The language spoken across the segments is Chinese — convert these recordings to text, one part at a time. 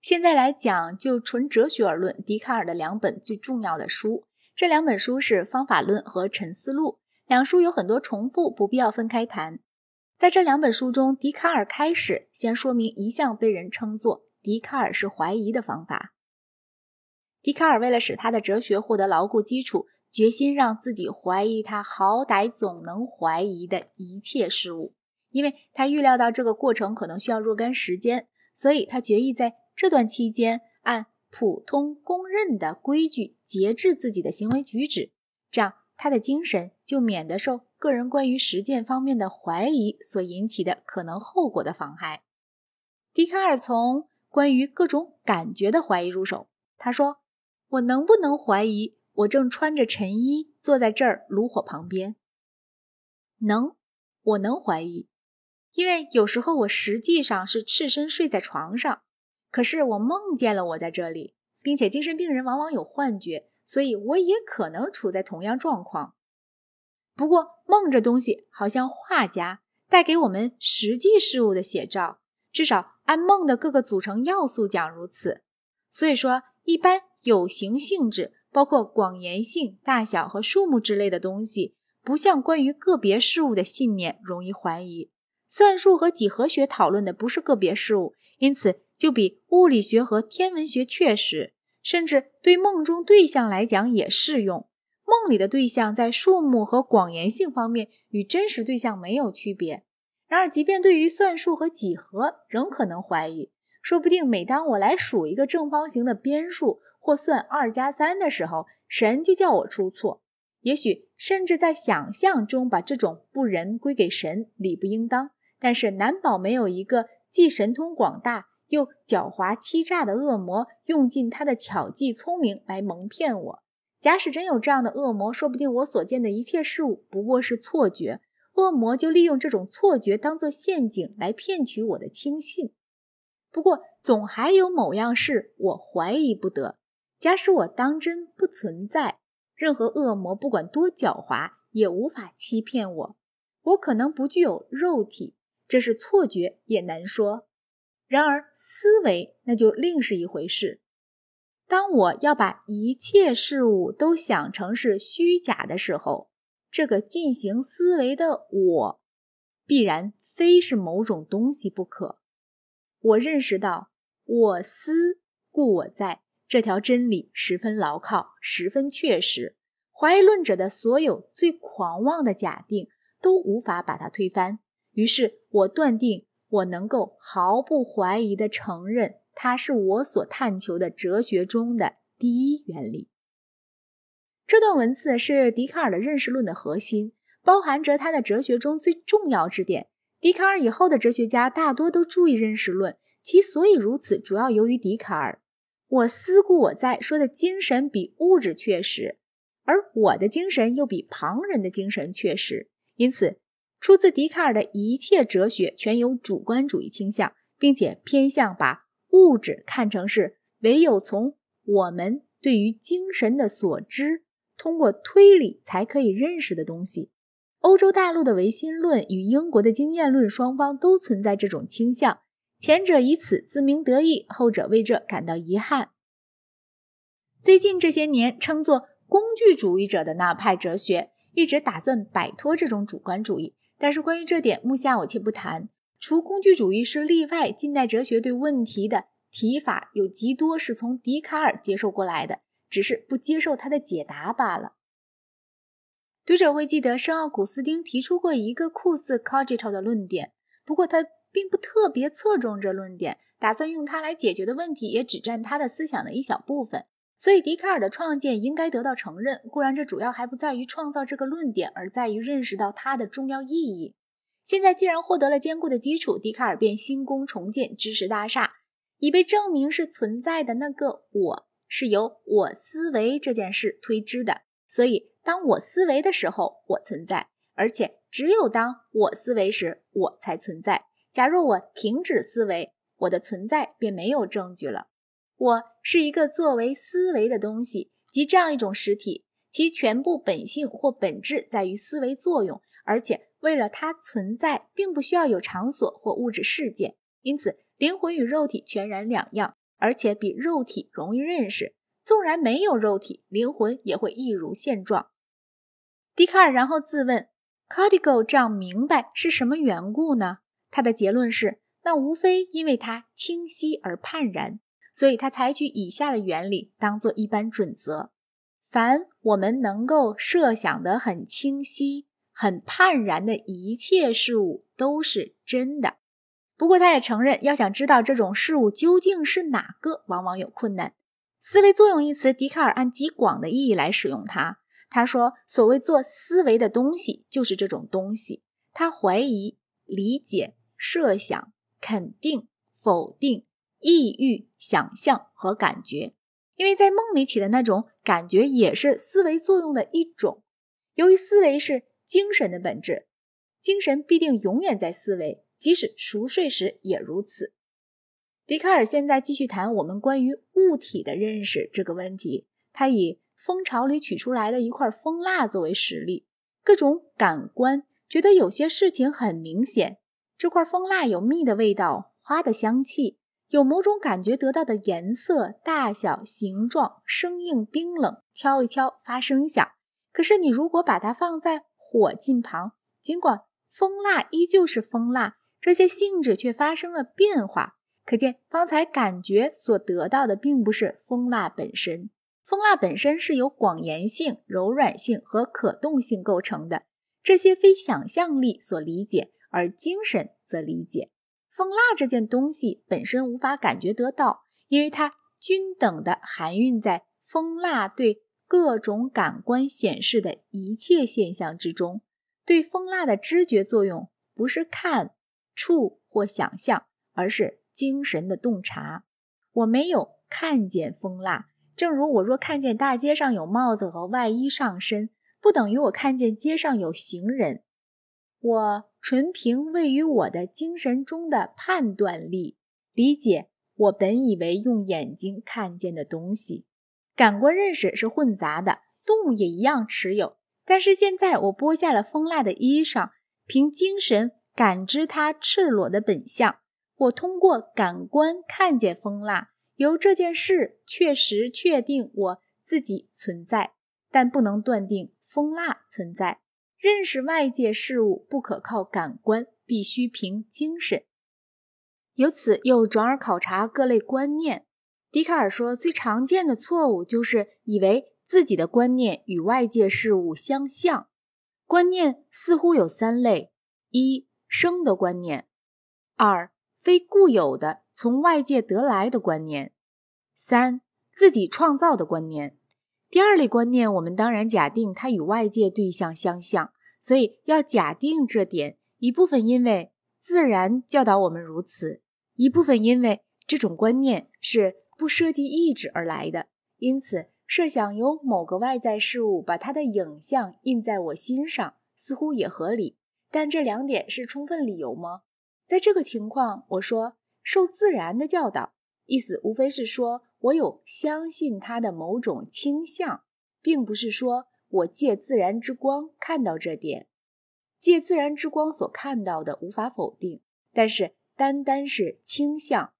现在来讲，就纯哲学而论，笛卡尔的两本最重要的书，这两本书是《方法论》和《沉思录》，两书有很多重复，不必要分开谈。在这两本书中，笛卡尔开始先说明一项被人称作笛卡尔式怀疑的方法。笛卡尔为了使他的哲学获得牢固基础，决心让自己怀疑他好歹总能怀疑的一切事物，因为他预料到这个过程可能需要若干时间，所以他决意在这段期间按普通公认的规矩节制自己的行为举止，这样他的精神就免得受个人关于实践方面的怀疑所引起的可能后果的妨害。笛卡尔从关于各种感觉的怀疑入手，他说。我能不能怀疑我正穿着晨衣坐在这儿炉火旁边？能，我能怀疑，因为有时候我实际上是赤身睡在床上，可是我梦见了我在这里，并且精神病人往往有幻觉，所以我也可能处在同样状况。不过梦这东西好像画家带给我们实际事物的写照，至少按梦的各个组成要素讲如此。所以说，一般。有形性质包括广延性、大小和数目之类的东西，不像关于个别事物的信念容易怀疑。算术和几何学讨论的不是个别事物，因此就比物理学和天文学确实，甚至对梦中对象来讲也适用。梦里的对象在数目和广延性方面与真实对象没有区别。然而，即便对于算术和几何，仍可能怀疑。说不定每当我来数一个正方形的边数，或算二加三的时候，神就叫我出错。也许甚至在想象中把这种不仁归给神，理不应当。但是难保没有一个既神通广大又狡猾欺诈的恶魔，用尽他的巧计聪明来蒙骗我。假使真有这样的恶魔，说不定我所见的一切事物不过是错觉，恶魔就利用这种错觉当作陷阱来骗取我的轻信。不过总还有某样事我怀疑不得。假使我当真不存在，任何恶魔不管多狡猾，也无法欺骗我。我可能不具有肉体，这是错觉也难说。然而思维那就另是一回事。当我要把一切事物都想成是虚假的时候，这个进行思维的我，必然非是某种东西不可。我认识到，我思故我在。这条真理十分牢靠，十分确实。怀疑论者的所有最狂妄的假定都无法把它推翻。于是我断定，我能够毫不怀疑地承认，它是我所探求的哲学中的第一原理。这段文字是笛卡尔的认识论的核心，包含着他的哲学中最重要之点。笛卡尔以后的哲学家大多都注意认识论，其所以如此，主要由于笛卡尔。我思故我在，说的精神比物质确实，而我的精神又比旁人的精神确实。因此，出自笛卡尔的一切哲学全有主观主义倾向，并且偏向把物质看成是唯有从我们对于精神的所知，通过推理才可以认识的东西。欧洲大陆的唯心论与英国的经验论双方都存在这种倾向。前者以此自鸣得意，后者为这感到遗憾。最近这些年，称作工具主义者的那派哲学一直打算摆脱这种主观主义，但是关于这点，目下我且不谈。除工具主义是例外，近代哲学对问题的提法有极多是从笛卡尔接受过来的，只是不接受他的解答罢了。读者会记得，圣奥古斯丁提出过一个酷似 cogito 的论点，不过他。并不特别侧重这论点，打算用它来解决的问题也只占他的思想的一小部分。所以，笛卡尔的创建应该得到承认。固然，这主要还不在于创造这个论点，而在于认识到它的重要意义。现在既然获得了坚固的基础，笛卡尔便兴工重建知识大厦，已被证明是存在的那个我是由我思维这件事推知的。所以，当我思维的时候，我存在；而且，只有当我思维时，我才存在。假若我停止思维，我的存在便没有证据了。我是一个作为思维的东西，即这样一种实体，其全部本性或本质在于思维作用，而且为了它存在，并不需要有场所或物质事件。因此，灵魂与肉体全然两样。而且比肉体容易认识。纵然没有肉体，灵魂也会一如现状。笛卡尔然后自问，CardiGo 这样明白是什么缘故呢？他的结论是：那无非因为它清晰而判然，所以他采取以下的原理当做一般准则：凡我们能够设想得很清晰、很判然的一切事物都是真的。不过，他也承认，要想知道这种事物究竟是哪个，往往有困难。思维作用一词，笛卡尔按极广的意义来使用它。他说：“所谓做思维的东西，就是这种东西。他怀疑、理解、设想、肯定、否定、抑郁、想象和感觉，因为在梦里起的那种感觉也是思维作用的一种。由于思维是精神的本质，精神必定永远在思维，即使熟睡时也如此。”笛卡尔现在继续谈我们关于物体的认识这个问题。他以蜂巢里取出来的一块蜂蜡作为实例，各种感官觉得有些事情很明显。这块蜂蜡有蜜的味道，花的香气，有某种感觉得到的颜色、大小、形状、生硬、冰冷，敲一敲发声响。可是你如果把它放在火近旁，尽管蜂蜡依旧是蜂蜡，这些性质却发生了变化。可见，方才感觉所得到的并不是蜂蜡本身。蜂蜡本身是由广延性、柔软性和可动性构成的，这些非想象力所理解，而精神则理解。蜂蜡这件东西本身无法感觉得到，因为它均等的含蕴在蜂蜡对各种感官显示的一切现象之中。对蜂蜡的知觉作用不是看、触或想象，而是。精神的洞察，我没有看见蜂蜡，正如我若看见大街上有帽子和外衣上身，不等于我看见街上有行人。我纯凭位于我的精神中的判断力，理解我本以为用眼睛看见的东西。感官认识是混杂的，动物也一样持有。但是现在我剥下了蜂蜡的衣裳，凭精神感知它赤裸的本相。我通过感官看见蜂蜡，由这件事确实确定我自己存在，但不能断定蜂蜡存在。认识外界事物不可靠感官，必须凭精神。由此又转而考察各类观念。笛卡尔说，最常见的错误就是以为自己的观念与外界事物相像。观念似乎有三类：一、生的观念；二、非固有的从外界得来的观念，三自己创造的观念。第二类观念，我们当然假定它与外界对象相像，所以要假定这点。一部分因为自然教导我们如此，一部分因为这种观念是不涉及意志而来的。因此，设想有某个外在事物把它的影像印在我心上，似乎也合理。但这两点是充分理由吗？在这个情况，我说受自然的教导，意思无非是说我有相信他的某种倾向，并不是说我借自然之光看到这点。借自然之光所看到的无法否定，但是单单是倾向，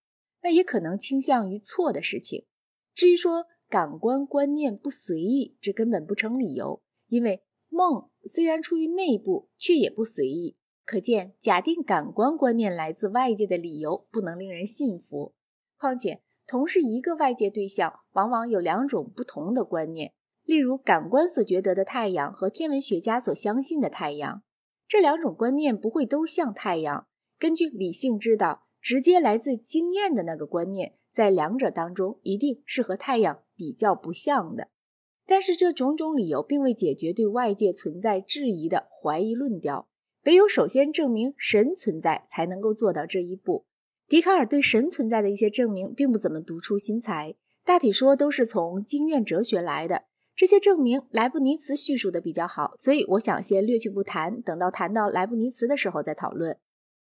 那也可能倾向于错的事情。至于说感官观念不随意，这根本不成理由，因为梦虽然出于内部，却也不随意。可见，假定感官观念来自外界的理由不能令人信服。况且，同是一个外界对象，往往有两种不同的观念。例如，感官所觉得的太阳和天文学家所相信的太阳，这两种观念不会都像太阳。根据理性知道，直接来自经验的那个观念，在两者当中一定是和太阳比较不像的。但是，这种种理由并未解决对外界存在质疑的怀疑论调。唯有首先证明神存在，才能够做到这一步。笛卡尔对神存在的一些证明，并不怎么独出心裁，大体说都是从经验哲学来的。这些证明莱布尼茨叙述的比较好，所以我想先略去不谈，等到谈到莱布尼茨的时候再讨论。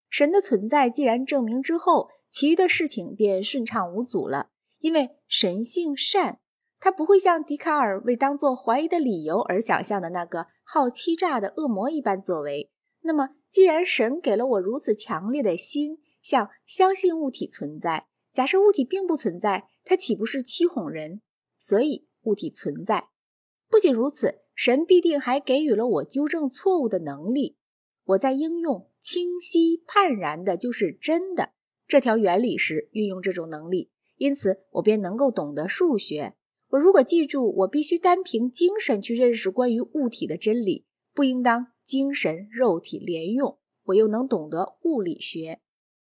神的存在既然证明之后，其余的事情便顺畅无阻了，因为神性善，他不会像笛卡尔为当做怀疑的理由而想象的那个好欺诈的恶魔一般作为。那么，既然神给了我如此强烈的心，像相信物体存在，假设物体并不存在，它岂不是欺哄人？所以物体存在。不仅如此，神必定还给予了我纠正错误的能力。我在应用清晰判然的就是真的这条原理时运用这种能力，因此我便能够懂得数学。我如果记住我必须单凭精神去认识关于物体的真理，不应当精神肉体连用，我又能懂得物理学。